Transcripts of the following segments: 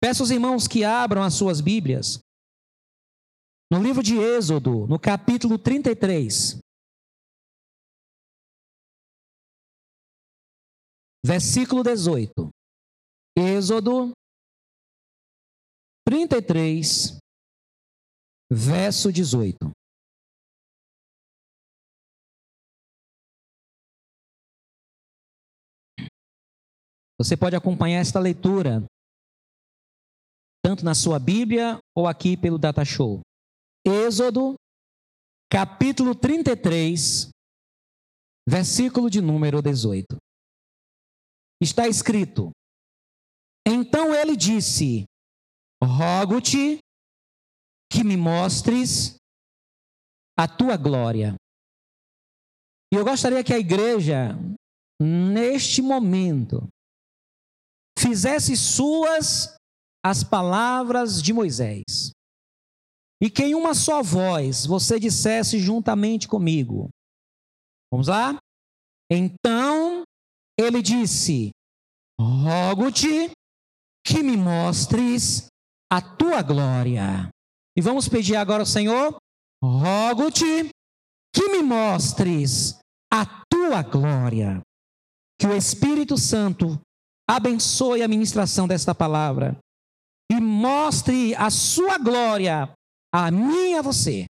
Peço aos irmãos que abram as suas Bíblias. No livro de Êxodo, no capítulo 33. Versículo 18. Êxodo 33, verso 18. Você pode acompanhar esta leitura tanto na sua Bíblia ou aqui pelo Data Show. Êxodo, capítulo 33, versículo de número 18. Está escrito: Então ele disse: Rogo-te que me mostres a tua glória. E eu gostaria que a igreja, neste momento, fizesse suas as palavras de Moisés. E que em uma só voz você dissesse juntamente comigo. Vamos lá? Então ele disse: Rogo-te que me mostres a tua glória. E vamos pedir agora ao Senhor: Rogo-te que me mostres a tua glória. Que o Espírito Santo abençoe a ministração desta palavra e mostre a sua glória a mim e a você,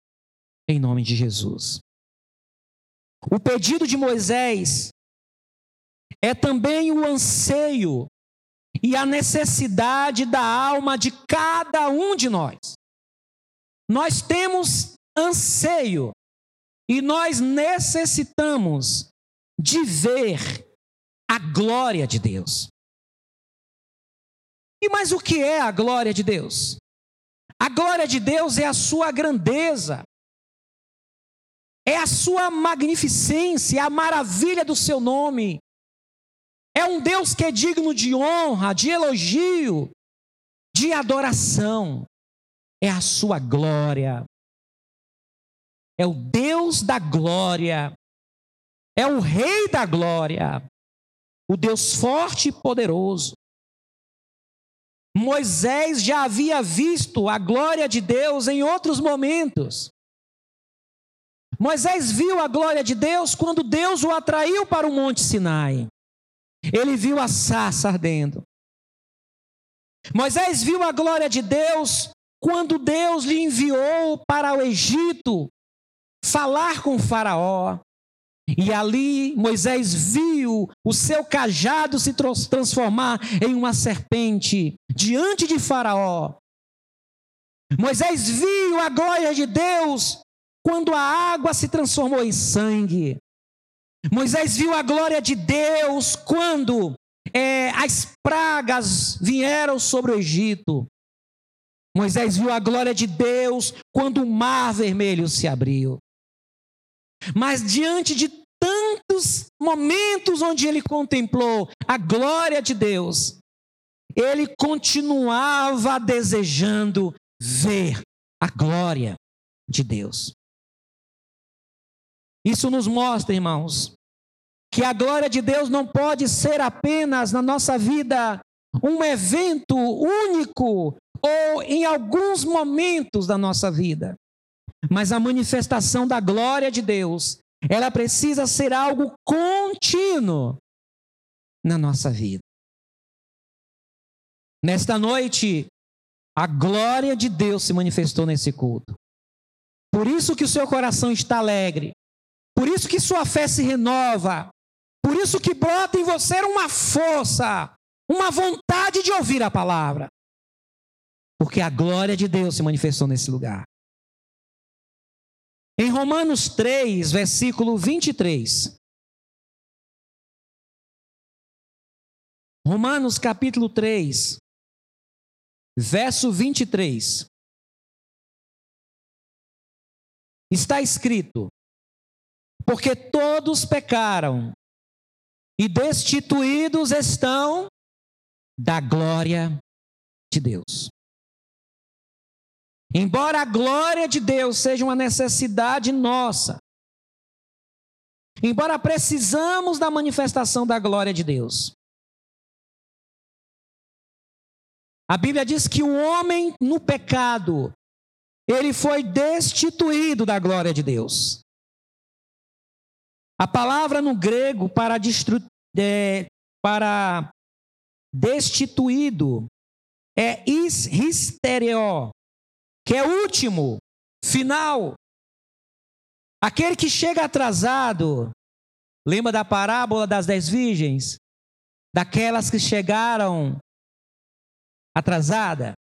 em nome de Jesus. O pedido de Moisés é também o anseio e a necessidade da alma de cada um de nós. Nós temos anseio e nós necessitamos de ver a glória de Deus. E mas o que é a glória de Deus? A glória de Deus é a sua grandeza, é a sua magnificência, é a maravilha do seu nome. É um Deus que é digno de honra, de elogio, de adoração. É a sua glória. É o Deus da glória. É o Rei da glória. O Deus forte e poderoso. Moisés já havia visto a glória de Deus em outros momentos. Moisés viu a glória de Deus quando Deus o atraiu para o Monte Sinai. Ele viu a sarça ardendo. Moisés viu a glória de Deus quando Deus lhe enviou para o Egito falar com Faraó. E ali Moisés viu o seu cajado se transformar em uma serpente diante de Faraó. Moisés viu a glória de Deus quando a água se transformou em sangue. Moisés viu a glória de Deus quando é, as pragas vieram sobre o Egito. Moisés viu a glória de Deus quando o mar vermelho se abriu. Mas diante de tantos momentos onde ele contemplou a glória de Deus, ele continuava desejando ver a glória de Deus. Isso nos mostra, irmãos, que a glória de Deus não pode ser apenas na nossa vida um evento único ou em alguns momentos da nossa vida. Mas a manifestação da glória de Deus, ela precisa ser algo contínuo na nossa vida. Nesta noite, a glória de Deus se manifestou nesse culto. Por isso que o seu coração está alegre. Por isso que sua fé se renova. Por isso que brota em você uma força, uma vontade de ouvir a palavra. Porque a glória de Deus se manifestou nesse lugar. Em Romanos 3, versículo 23. Romanos capítulo 3, verso 23. Está escrito: Porque todos pecaram e destituídos estão da glória de Deus. Embora a glória de Deus seja uma necessidade nossa, embora precisamos da manifestação da glória de Deus, A Bíblia diz que o homem no pecado, ele foi destituído da glória de Deus. A palavra no grego para, destru... é, para destituído é histereó, que é último, final. Aquele que chega atrasado, lembra da parábola das dez virgens? Daquelas que chegaram atrasada?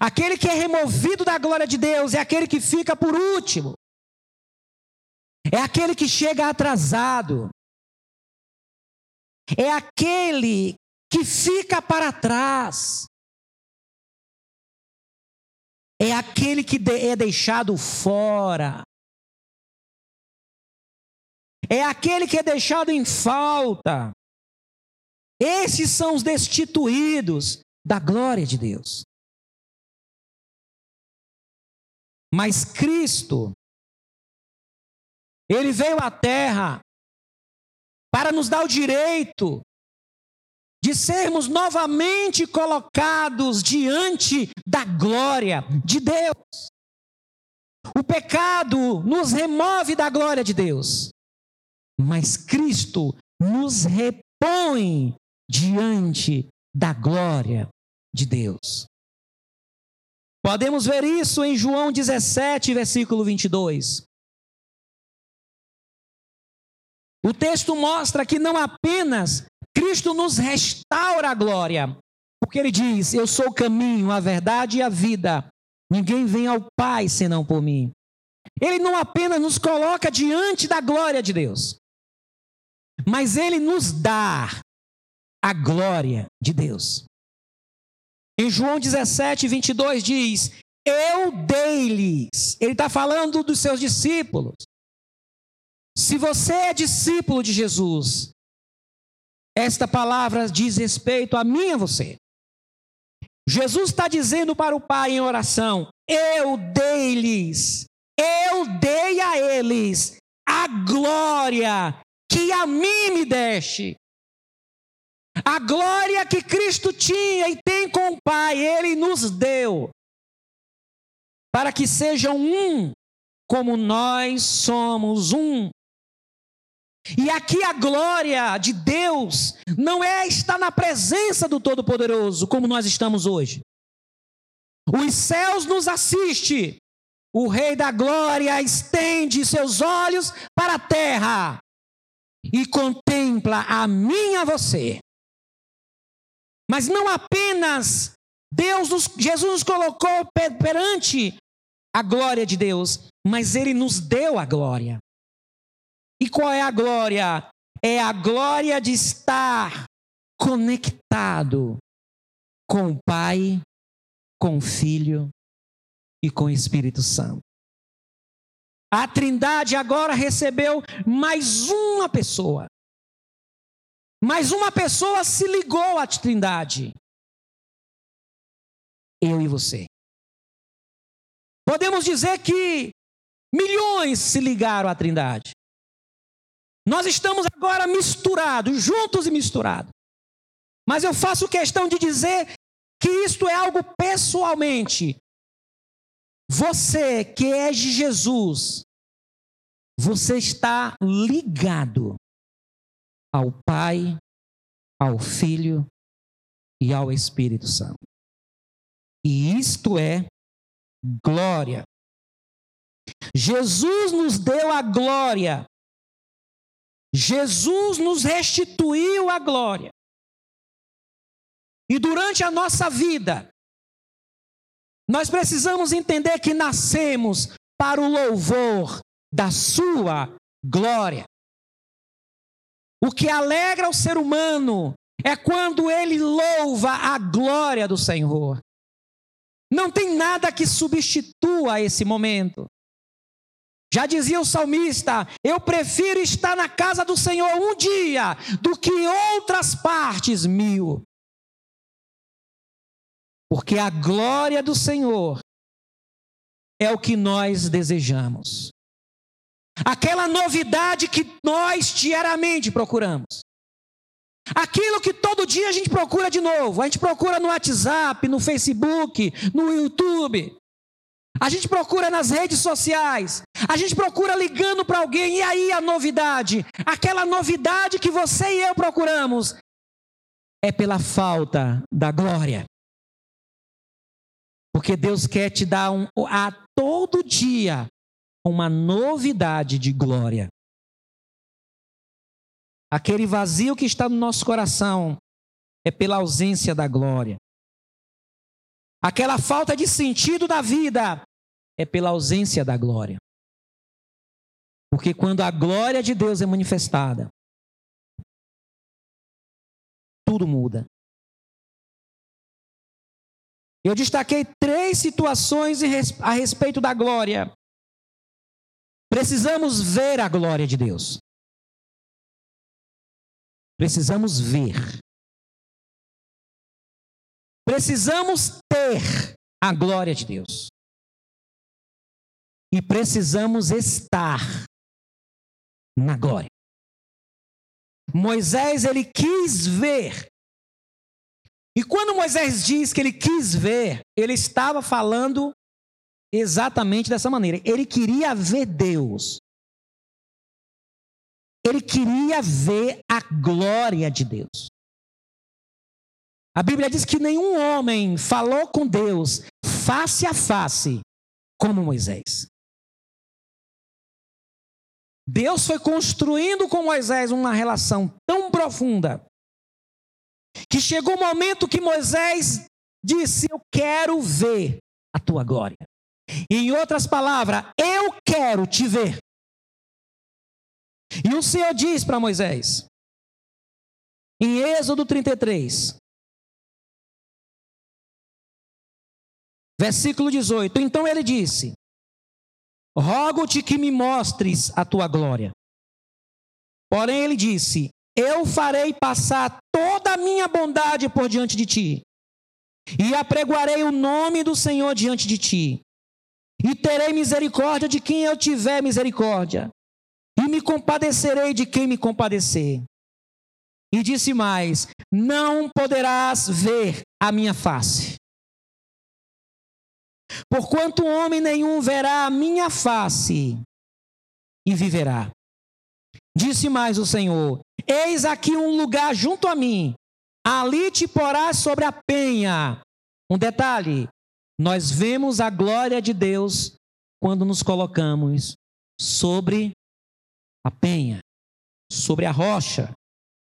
Aquele que é removido da glória de Deus é aquele que fica por último. É aquele que chega atrasado. É aquele que fica para trás. É aquele que é deixado fora. É aquele que é deixado em falta. Esses são os destituídos da glória de Deus. Mas Cristo, Ele veio à terra para nos dar o direito de sermos novamente colocados diante da glória de Deus. O pecado nos remove da glória de Deus, mas Cristo nos repõe diante da glória de Deus. Podemos ver isso em João 17, versículo 22. O texto mostra que não apenas Cristo nos restaura a glória, porque ele diz: Eu sou o caminho, a verdade e a vida. Ninguém vem ao Pai senão por mim. Ele não apenas nos coloca diante da glória de Deus, mas ele nos dá a glória de Deus. Em João 17, 22 diz: Eu dei-lhes. Ele está falando dos seus discípulos. Se você é discípulo de Jesus, esta palavra diz respeito a mim e a você. Jesus está dizendo para o Pai em oração: Eu dei-lhes, eu dei a eles a glória que a mim me deste. A glória que Cristo tinha e tem com o Pai, Ele nos deu, para que sejam um, como nós somos um. E aqui a glória de Deus não é estar na presença do Todo-Poderoso, como nós estamos hoje. Os céus nos assistem. O Rei da Glória estende seus olhos para a terra e contempla a mim a você. Mas não apenas Deus, nos, Jesus nos colocou perante a glória de Deus, mas Ele nos deu a glória. E qual é a glória? É a glória de estar conectado com o Pai, com o Filho e com o Espírito Santo. A Trindade agora recebeu mais uma pessoa. Mais uma pessoa se ligou à Trindade. Eu e você. Podemos dizer que milhões se ligaram à Trindade. Nós estamos agora misturados, juntos e misturados. Mas eu faço questão de dizer que isto é algo pessoalmente. Você que é de Jesus, você está ligado ao Pai, ao Filho e ao Espírito Santo. E isto é glória. Jesus nos deu a glória Jesus nos restituiu a glória. E durante a nossa vida, nós precisamos entender que nascemos para o louvor da Sua glória. O que alegra o ser humano é quando ele louva a glória do Senhor. Não tem nada que substitua esse momento. Já dizia o salmista: Eu prefiro estar na casa do Senhor um dia do que em outras partes mil. Porque a glória do Senhor é o que nós desejamos. Aquela novidade que nós diariamente procuramos. Aquilo que todo dia a gente procura de novo. A gente procura no WhatsApp, no Facebook, no YouTube. A gente procura nas redes sociais. A gente procura ligando para alguém. E aí a novidade? Aquela novidade que você e eu procuramos é pela falta da glória. Porque Deus quer te dar um, a todo dia uma novidade de glória. Aquele vazio que está no nosso coração é pela ausência da glória. Aquela falta de sentido da vida é pela ausência da glória. Porque quando a glória de Deus é manifestada, tudo muda. Eu destaquei três situações a respeito da glória. Precisamos ver a glória de Deus. Precisamos ver. Precisamos ter a glória de Deus. E precisamos estar na glória. Moisés ele quis ver. E quando Moisés diz que ele quis ver, ele estava falando exatamente dessa maneira. Ele queria ver Deus. Ele queria ver a glória de Deus. A Bíblia diz que nenhum homem falou com Deus face a face como Moisés. Deus foi construindo com Moisés uma relação tão profunda que chegou o momento que Moisés disse: Eu quero ver a tua glória. E em outras palavras, eu quero te ver. E o Senhor diz para Moisés, em Êxodo 33, versículo 18: Então ele disse: Rogo-te que me mostres a tua glória. Porém, ele disse: Eu farei passar toda a minha bondade por diante de ti, e apregoarei o nome do Senhor diante de ti, e terei misericórdia de quem eu tiver misericórdia, e me compadecerei de quem me compadecer. E disse mais: Não poderás ver a minha face. Porquanto homem nenhum verá a minha face e viverá. Disse mais o Senhor: Eis aqui um lugar junto a mim, ali te porás sobre a penha. Um detalhe: nós vemos a glória de Deus quando nos colocamos sobre a penha, sobre a rocha.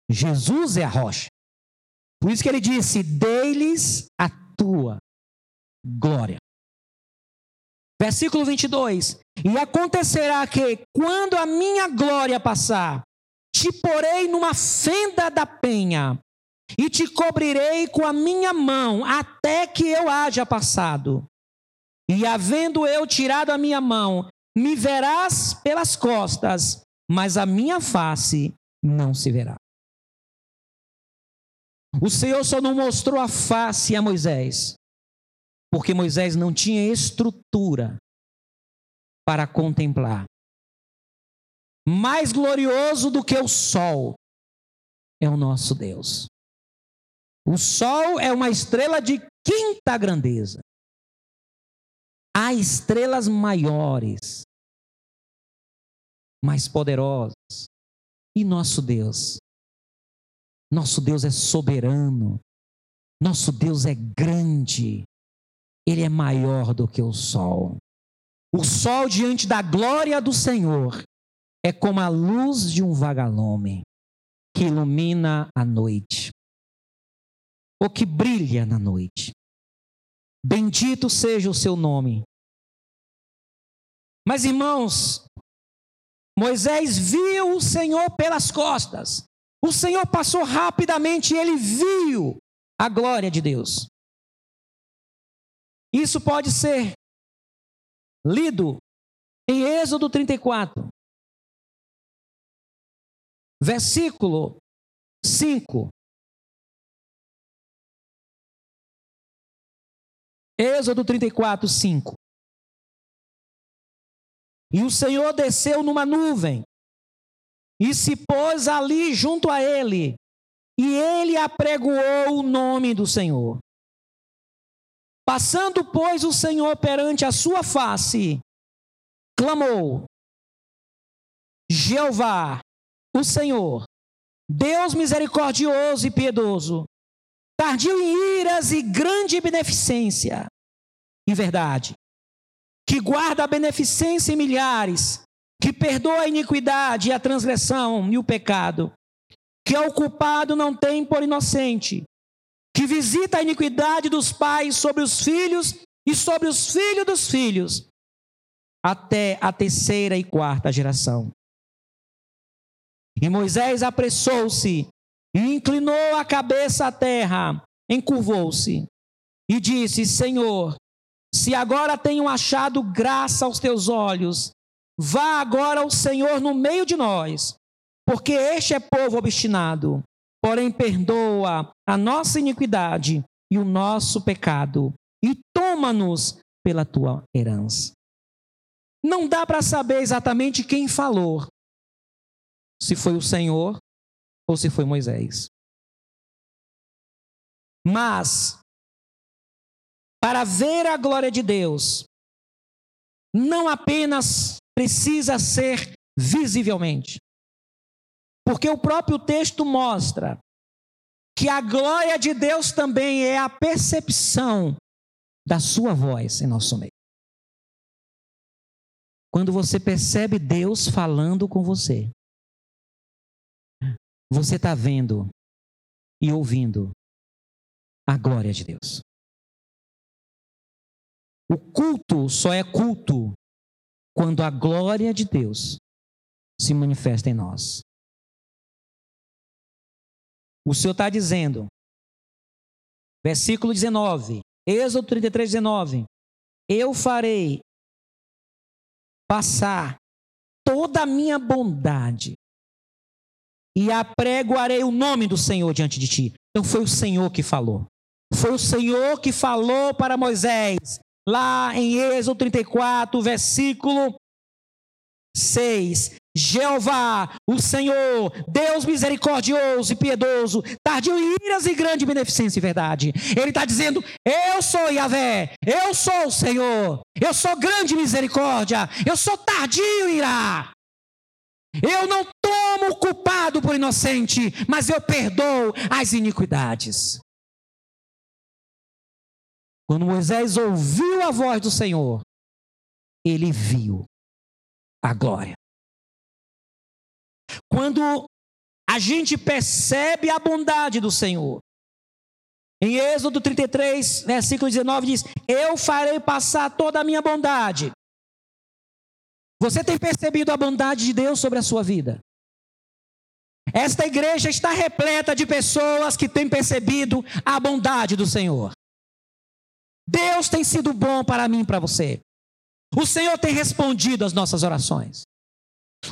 Jesus é a rocha. Por isso que ele disse: Dei-lhes a tua glória. Versículo 22. E acontecerá que, quando a minha glória passar, te porei numa fenda da penha, e te cobrirei com a minha mão, até que eu haja passado. E havendo eu tirado a minha mão, me verás pelas costas, mas a minha face não se verá. O Senhor só não mostrou a face a Moisés, porque Moisés não tinha estrutura para contemplar. Mais glorioso do que o sol é o nosso Deus. O sol é uma estrela de quinta grandeza. Há estrelas maiores, mais poderosas. E nosso Deus? Nosso Deus é soberano. Nosso Deus é grande. Ele é maior do que o sol. O sol diante da glória do Senhor é como a luz de um vagalume que ilumina a noite, ou que brilha na noite. Bendito seja o seu nome. Mas irmãos, Moisés viu o Senhor pelas costas. O Senhor passou rapidamente e ele viu a glória de Deus. Isso pode ser lido em Êxodo 34, versículo 5. Êxodo 34, 5. E o Senhor desceu numa nuvem e se pôs ali junto a ele, e ele apregoou o nome do Senhor. Passando, pois, o Senhor perante a sua face, clamou: Jeová, o Senhor, Deus misericordioso e piedoso, tardio em iras e grande beneficência, em verdade, que guarda a beneficência em milhares, que perdoa a iniquidade e a transgressão e o pecado, que ao culpado não tem por inocente, que visita a iniquidade dos pais sobre os filhos e sobre os filhos dos filhos, até a terceira e quarta geração. E Moisés apressou-se e inclinou a cabeça à terra, encurvou-se e disse: Senhor, se agora tenho achado graça aos teus olhos, vá agora o Senhor no meio de nós, porque este é povo obstinado, porém perdoa a nossa iniquidade e o nosso pecado, e toma-nos pela tua herança. Não dá para saber exatamente quem falou, se foi o Senhor ou se foi Moisés. Mas, para ver a glória de Deus, não apenas precisa ser visivelmente, porque o próprio texto mostra que a glória de Deus também é a percepção da sua voz em nosso meio. Quando você percebe Deus falando com você, você está vendo e ouvindo a glória de Deus. O culto só é culto quando a glória de Deus se manifesta em nós. O Senhor está dizendo, versículo 19, Êxodo 33, 19: Eu farei passar toda a minha bondade e apregoarei o nome do Senhor diante de ti. Então foi o Senhor que falou. Foi o Senhor que falou para Moisés, lá em Êxodo 34, versículo 6. Jeová, o Senhor, Deus misericordioso e piedoso, tardio em iras e grande beneficência e verdade. Ele está dizendo: Eu sou Yahvé, eu sou o Senhor, eu sou grande misericórdia, eu sou tardio em irá. Eu não tomo culpado por inocente, mas eu perdoo as iniquidades. Quando Moisés ouviu a voz do Senhor, ele viu a glória. Quando a gente percebe a bondade do Senhor, em Êxodo 33, versículo 19, diz: Eu farei passar toda a minha bondade. Você tem percebido a bondade de Deus sobre a sua vida? Esta igreja está repleta de pessoas que têm percebido a bondade do Senhor. Deus tem sido bom para mim e para você. O Senhor tem respondido às nossas orações.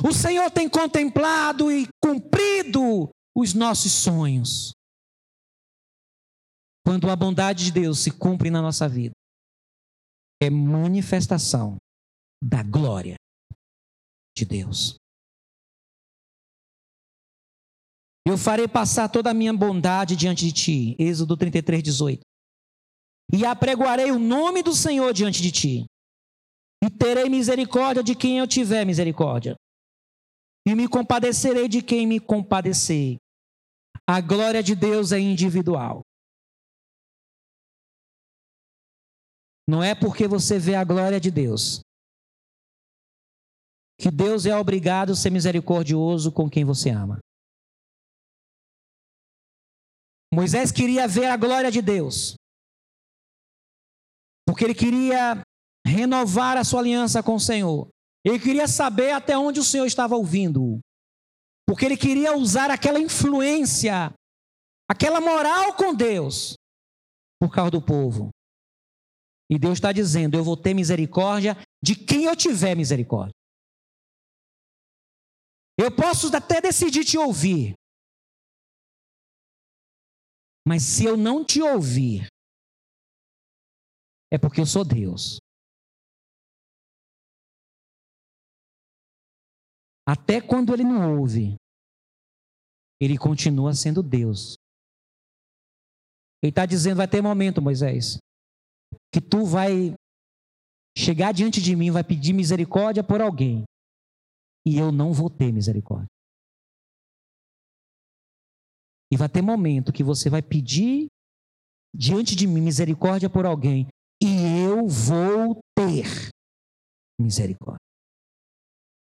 O Senhor tem contemplado e cumprido os nossos sonhos. Quando a bondade de Deus se cumpre na nossa vida, é manifestação da glória de Deus. Eu farei passar toda a minha bondade diante de ti. Êxodo 33, 18. E apregoarei o nome do Senhor diante de ti. E terei misericórdia de quem eu tiver misericórdia. E me compadecerei de quem me compadecer. A glória de Deus é individual. Não é porque você vê a glória de Deus que Deus é obrigado a ser misericordioso com quem você ama. Moisés queria ver a glória de Deus, porque ele queria renovar a sua aliança com o Senhor. Ele queria saber até onde o Senhor estava ouvindo, porque ele queria usar aquela influência, aquela moral com Deus, por causa do povo. E Deus está dizendo: Eu vou ter misericórdia de quem eu tiver misericórdia. Eu posso até decidir te ouvir. Mas se eu não te ouvir, é porque eu sou Deus. Até quando ele não ouve, ele continua sendo Deus. Ele está dizendo: vai ter momento, Moisés, que tu vai chegar diante de mim, vai pedir misericórdia por alguém, e eu não vou ter misericórdia. E vai ter momento que você vai pedir diante de mim misericórdia por alguém, e eu vou ter misericórdia.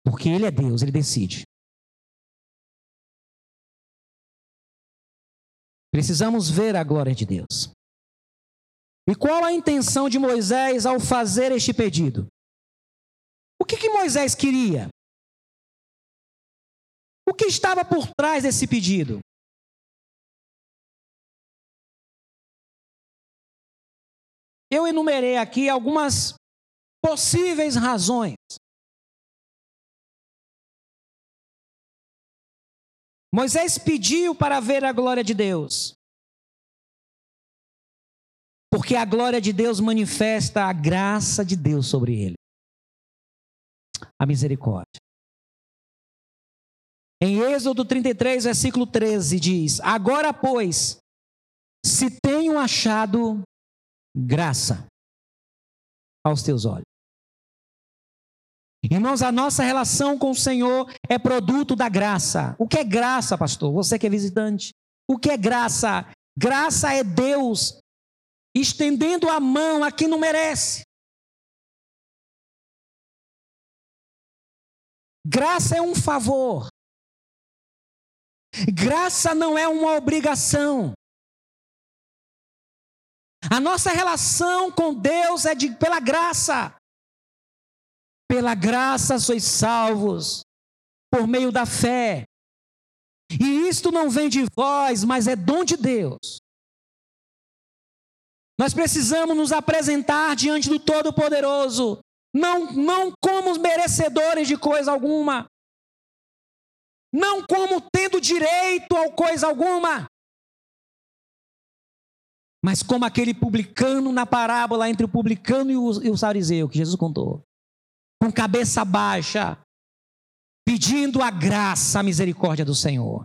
Porque Ele é Deus, Ele decide. Precisamos ver a glória de Deus. E qual a intenção de Moisés ao fazer este pedido? O que, que Moisés queria? O que estava por trás desse pedido? Eu enumerei aqui algumas possíveis razões. Moisés pediu para ver a glória de Deus. Porque a glória de Deus manifesta a graça de Deus sobre ele. A misericórdia. Em Êxodo 33, versículo 13, diz: Agora, pois, se tenho achado graça aos teus olhos. Irmãos, a nossa relação com o Senhor é produto da graça. O que é graça, pastor? Você que é visitante. O que é graça? Graça é Deus estendendo a mão a quem não merece. Graça é um favor. Graça não é uma obrigação. A nossa relação com Deus é de, pela graça. Pela graça sois salvos, por meio da fé. E isto não vem de vós, mas é dom de Deus. Nós precisamos nos apresentar diante do Todo-Poderoso, não, não como merecedores de coisa alguma, não como tendo direito a coisa alguma, mas como aquele publicano na parábola entre o publicano e o, e o que Jesus contou, com cabeça baixa, pedindo a graça, a misericórdia do Senhor.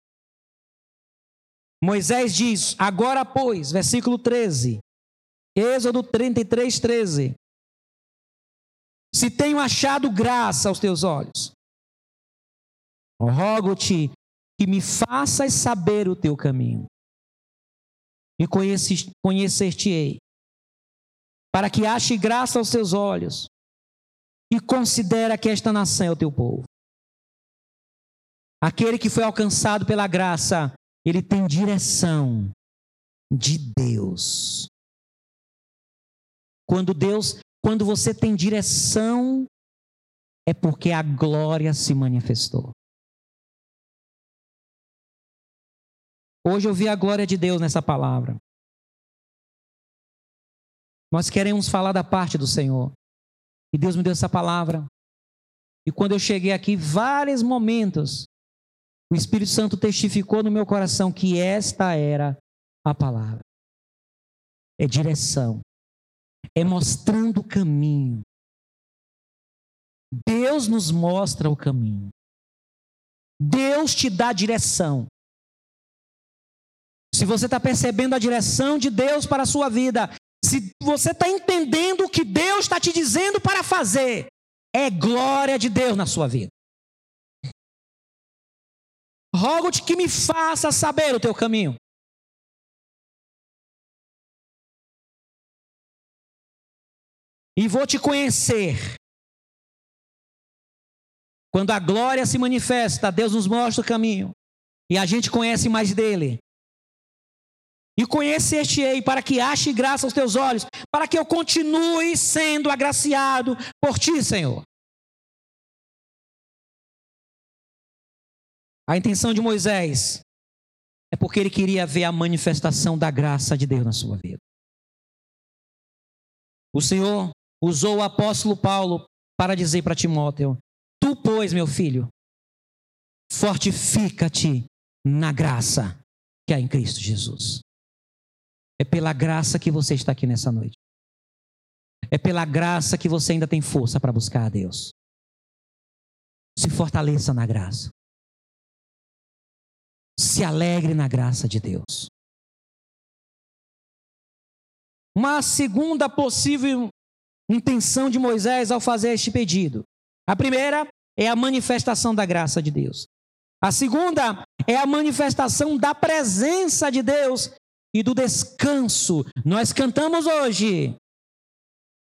Moisés diz: Agora, pois, versículo 13, Êxodo 33, 13. Se tenho achado graça aos teus olhos, rogo-te que me faças saber o teu caminho e conhecer-te-ei, para que ache graça aos teus olhos e considera que esta nação é o teu povo. Aquele que foi alcançado pela graça, ele tem direção de Deus. Quando Deus, quando você tem direção, é porque a glória se manifestou. Hoje eu vi a glória de Deus nessa palavra. Nós queremos falar da parte do Senhor. E Deus me deu essa palavra. E quando eu cheguei aqui, vários momentos, o Espírito Santo testificou no meu coração que esta era a palavra. É direção. É mostrando o caminho. Deus nos mostra o caminho. Deus te dá direção. Se você está percebendo a direção de Deus para a sua vida, se você está entendendo o que Deus está te dizendo para fazer, é glória de Deus na sua vida. Rogo-te que me faça saber o teu caminho. E vou te conhecer. Quando a glória se manifesta, Deus nos mostra o caminho. E a gente conhece mais dele e conhecer-te-ei para que ache graça aos teus olhos, para que eu continue sendo agraciado por ti, Senhor. A intenção de Moisés é porque ele queria ver a manifestação da graça de Deus na sua vida. O Senhor usou o apóstolo Paulo para dizer para Timóteo: Tu, pois, meu filho, fortifica-te na graça que há em Cristo Jesus. É pela graça que você está aqui nessa noite. É pela graça que você ainda tem força para buscar a Deus. Se fortaleça na graça. Se alegre na graça de Deus. uma segunda possível intenção de Moisés ao fazer este pedido. A primeira é a manifestação da graça de Deus. A segunda é a manifestação da presença de Deus e do descanso. Nós cantamos hoje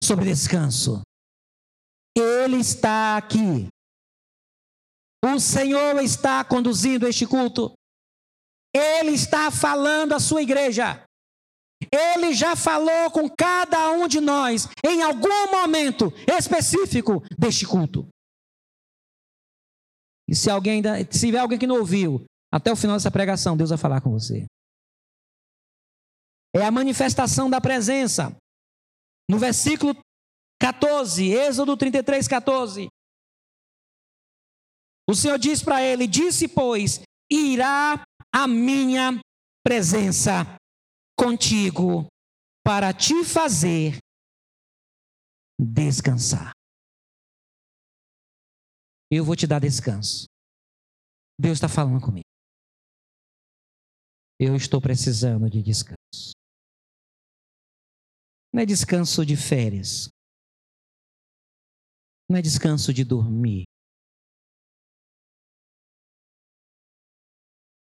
sobre descanso. Ele está aqui. O Senhor está conduzindo este culto. Ele está falando à sua igreja. Ele já falou com cada um de nós em algum momento específico deste culto. E se alguém ainda, se tiver alguém que não ouviu, até o final dessa pregação, Deus vai falar com você. É a manifestação da presença. No versículo 14, Êxodo 33, 14. O Senhor diz para ele: Disse, pois, irá a minha presença contigo para te fazer descansar. Eu vou te dar descanso. Deus está falando comigo. Eu estou precisando de descanso. Não é descanso de férias. Não é descanso de dormir.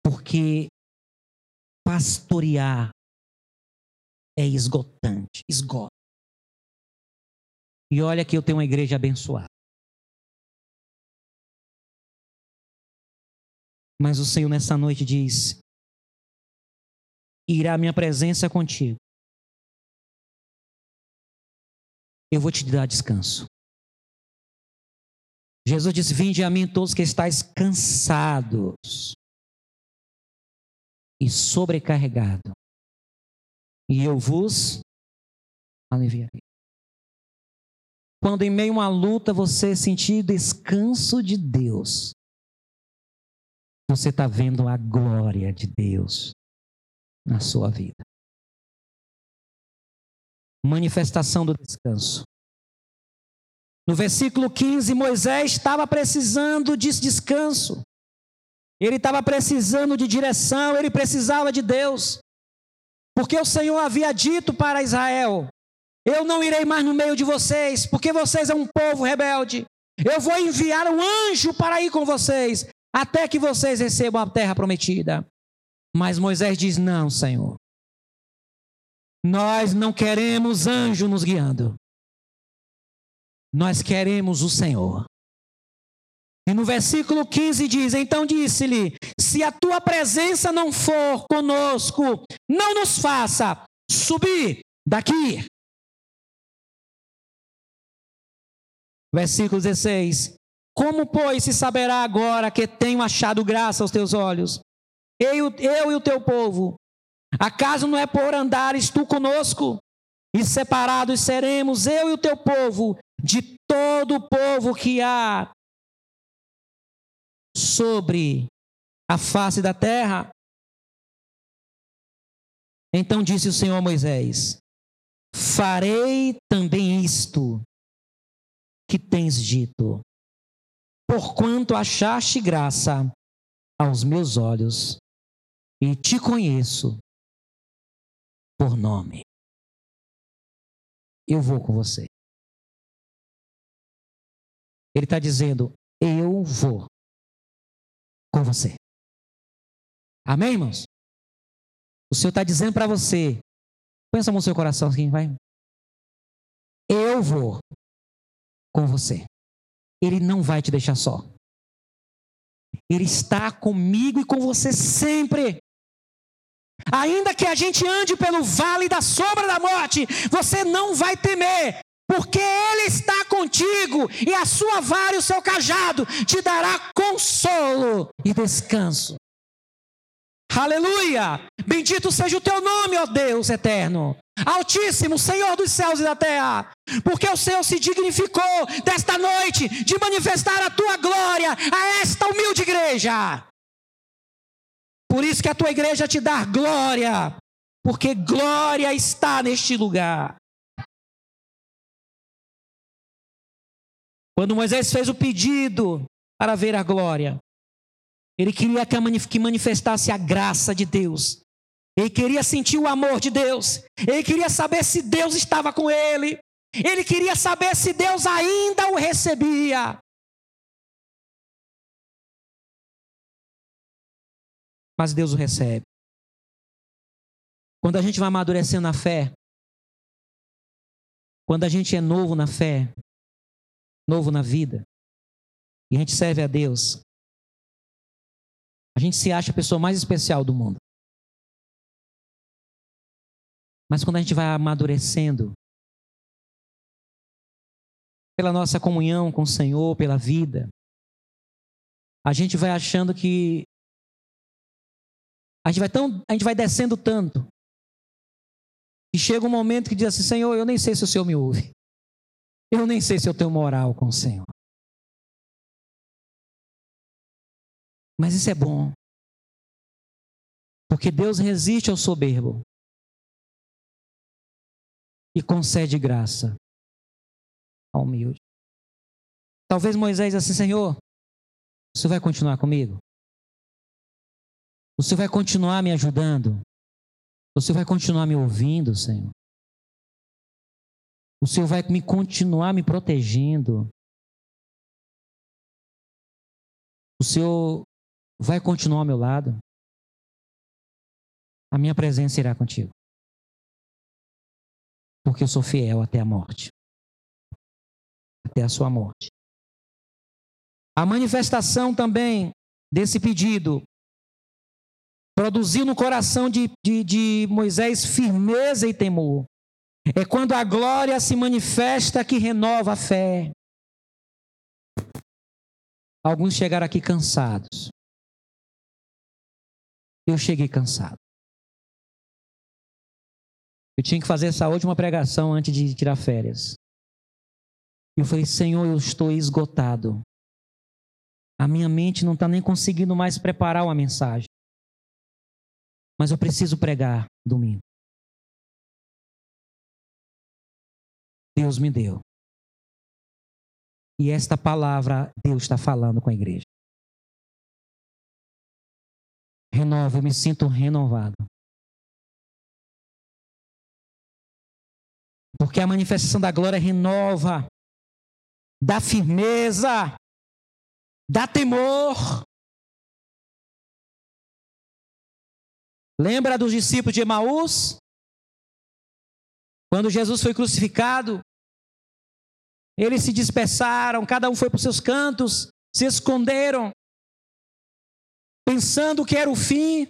Porque pastorear é esgotante, esgota. E olha que eu tenho uma igreja abençoada. Mas o Senhor nessa noite diz: irá a minha presença contigo. Eu vou te dar descanso. Jesus disse: Vinde a mim todos que estáis cansados e sobrecarregados, e eu vos aliviarei. Quando em meio a uma luta você sentir descanso de Deus, você está vendo a glória de Deus na sua vida. Manifestação do descanso. No versículo 15, Moisés estava precisando de descanso. Ele estava precisando de direção, ele precisava de Deus. Porque o Senhor havia dito para Israel: Eu não irei mais no meio de vocês, porque vocês é um povo rebelde. Eu vou enviar um anjo para ir com vocês, até que vocês recebam a terra prometida. Mas Moisés diz: Não, Senhor. Nós não queremos anjo nos guiando. Nós queremos o Senhor. E no versículo 15 diz: Então disse-lhe: Se a tua presença não for conosco, não nos faça subir daqui. Versículo 16: Como, pois, se saberá agora que tenho achado graça aos teus olhos? Eu, eu e o teu povo. Acaso não é por andares tu conosco? E separados seremos eu e o teu povo de todo o povo que há sobre a face da terra. Então disse o Senhor a Moisés: Farei também isto que tens dito, porquanto achaste graça aos meus olhos e te conheço por nome. Eu vou com você. Ele está dizendo: Eu vou com você. Amém, irmãos? O Senhor está dizendo para você, mão no seu coração assim, vai. Eu vou com você. Ele não vai te deixar só. Ele está comigo e com você sempre. Ainda que a gente ande pelo vale da sombra da morte, você não vai temer, porque Ele está contigo, e a sua vara e o seu cajado te dará consolo e descanso. Aleluia! Bendito seja o teu nome, ó Deus eterno. Altíssimo, Senhor dos céus e da terra, porque o Senhor se dignificou desta noite de manifestar a tua glória a esta humilde igreja. Por isso que a tua igreja te dá glória, porque glória está neste lugar. Quando Moisés fez o pedido para ver a glória, ele queria que manifestasse a graça de Deus. Ele queria sentir o amor de Deus. Ele queria saber se Deus estava com ele. Ele queria saber se Deus ainda o recebia. Mas Deus o recebe. Quando a gente vai amadurecendo na fé, quando a gente é novo na fé, novo na vida, e a gente serve a Deus, a gente se acha a pessoa mais especial do mundo. Mas quando a gente vai amadurecendo, pela nossa comunhão com o Senhor, pela vida, a gente vai achando que a gente vai tão, a gente vai descendo tanto e chega um momento que diz assim: Senhor, eu nem sei se o Senhor me ouve. Eu nem sei se eu tenho moral com o Senhor. Mas isso é bom. Porque Deus resiste ao soberbo e concede graça ao humilde. Talvez Moisés assim, Senhor, você vai continuar comigo? Você vai continuar me ajudando? Você vai continuar me ouvindo, Senhor? O Senhor vai me continuar me protegendo? O Senhor vai continuar ao meu lado? A minha presença irá contigo. Porque eu sou fiel até a morte. Até a sua morte. A manifestação também desse pedido produziu no coração de, de, de Moisés firmeza e temor. É quando a glória se manifesta que renova a fé. Alguns chegaram aqui cansados. Eu cheguei cansado. Eu tinha que fazer essa última pregação antes de tirar férias. Eu falei, Senhor, eu estou esgotado. A minha mente não está nem conseguindo mais preparar uma mensagem mas eu preciso pregar domingo. Deus me deu. E esta palavra Deus está falando com a igreja. Renova, eu me sinto renovado. Porque a manifestação da glória renova, dá firmeza, dá temor, Lembra dos discípulos de Emaús? Quando Jesus foi crucificado, eles se dispersaram, cada um foi para os seus cantos, se esconderam, pensando que era o fim.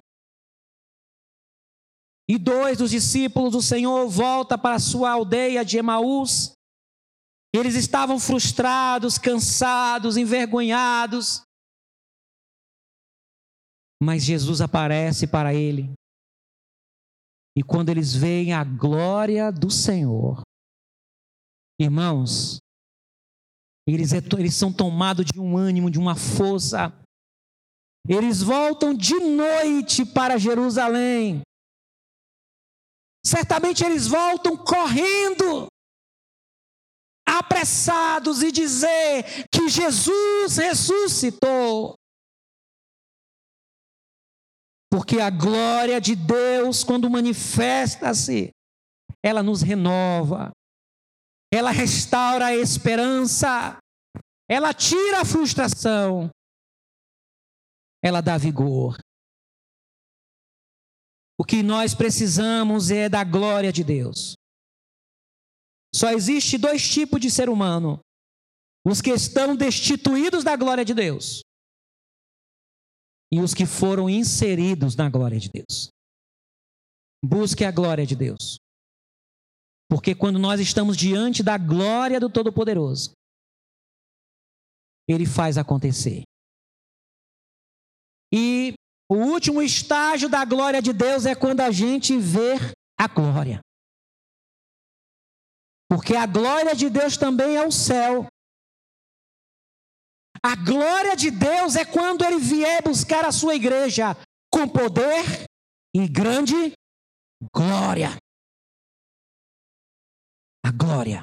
E dois dos discípulos do Senhor voltam para a sua aldeia de Emaús. Eles estavam frustrados, cansados, envergonhados. Mas Jesus aparece para ele e quando eles veem a glória do Senhor, irmãos, eles, é eles são tomados de um ânimo, de uma força. Eles voltam de noite para Jerusalém. Certamente eles voltam correndo, apressados e dizer que Jesus ressuscitou. Porque a glória de Deus, quando manifesta-se, ela nos renova, ela restaura a esperança, ela tira a frustração, ela dá vigor. O que nós precisamos é da glória de Deus. Só existe dois tipos de ser humano: os que estão destituídos da glória de Deus e os que foram inseridos na glória de Deus. Busque a glória de Deus. Porque quando nós estamos diante da glória do Todo-Poderoso, Ele faz acontecer. E o último estágio da glória de Deus é quando a gente vê a glória. Porque a glória de Deus também é o céu. A glória de Deus é quando ele vier buscar a sua igreja com poder e grande glória. A glória.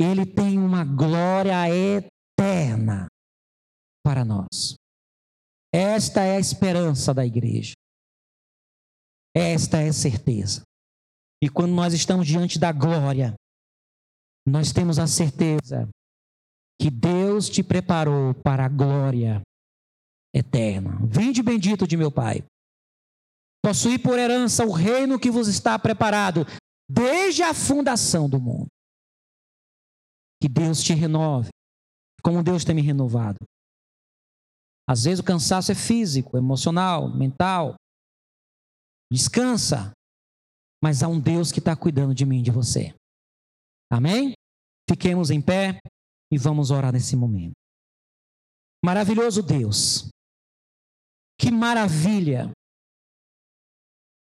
Ele tem uma glória eterna para nós. Esta é a esperança da igreja. Esta é a certeza. E quando nós estamos diante da glória, nós temos a certeza que Deus te preparou para a glória eterna. Vinde bendito de meu Pai. Possuir por herança o reino que vos está preparado desde a fundação do mundo. Que Deus te renove, como Deus tem me renovado. Às vezes o cansaço é físico, emocional, mental. Descansa. Mas há um Deus que está cuidando de mim de você. Amém? Fiquemos em pé e vamos orar nesse momento. Maravilhoso Deus. Que maravilha.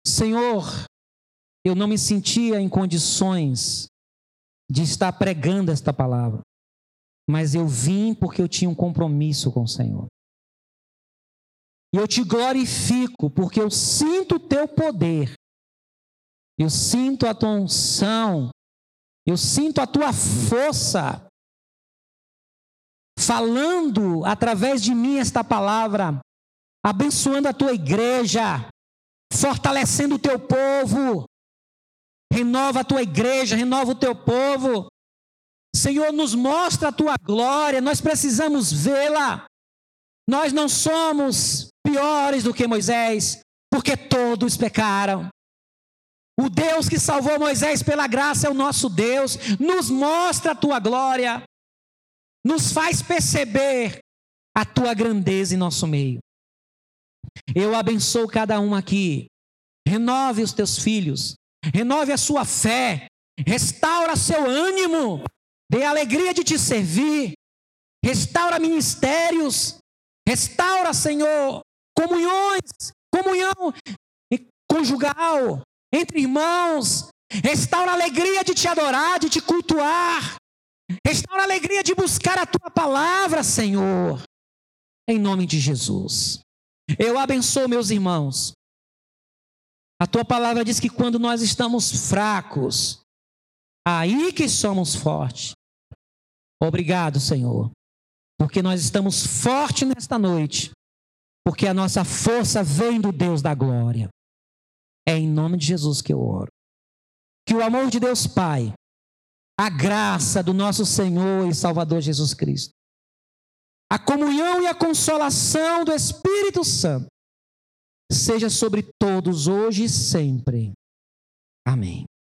Senhor, eu não me sentia em condições de estar pregando esta palavra, mas eu vim porque eu tinha um compromisso com o Senhor. E eu te glorifico porque eu sinto o teu poder, eu sinto a tua unção, eu sinto a tua força falando através de mim esta palavra, abençoando a tua igreja, fortalecendo o teu povo. Renova a tua igreja, renova o teu povo. Senhor, nos mostra a tua glória, nós precisamos vê-la. Nós não somos piores do que Moisés, porque todos pecaram. O Deus que salvou Moisés pela graça é o nosso Deus. Nos mostra a tua glória, nos faz perceber a tua grandeza em nosso meio. Eu abençoo cada um aqui. Renove os teus filhos, renove a sua fé, restaura seu ânimo, dê alegria de te servir, restaura ministérios, restaura, Senhor, comunhões, comunhão conjugal entre irmãos, restaura a alegria de te adorar, de te cultuar, restaura a alegria de buscar a tua palavra, Senhor, em nome de Jesus. Eu abençoo meus irmãos. A tua palavra diz que quando nós estamos fracos, aí que somos fortes. Obrigado, Senhor, porque nós estamos fortes nesta noite, porque a nossa força vem do Deus da glória. É em nome de Jesus que eu oro. Que o amor de Deus Pai, a graça do nosso Senhor e Salvador Jesus Cristo, a comunhão e a consolação do Espírito Santo seja sobre todos hoje e sempre. Amém.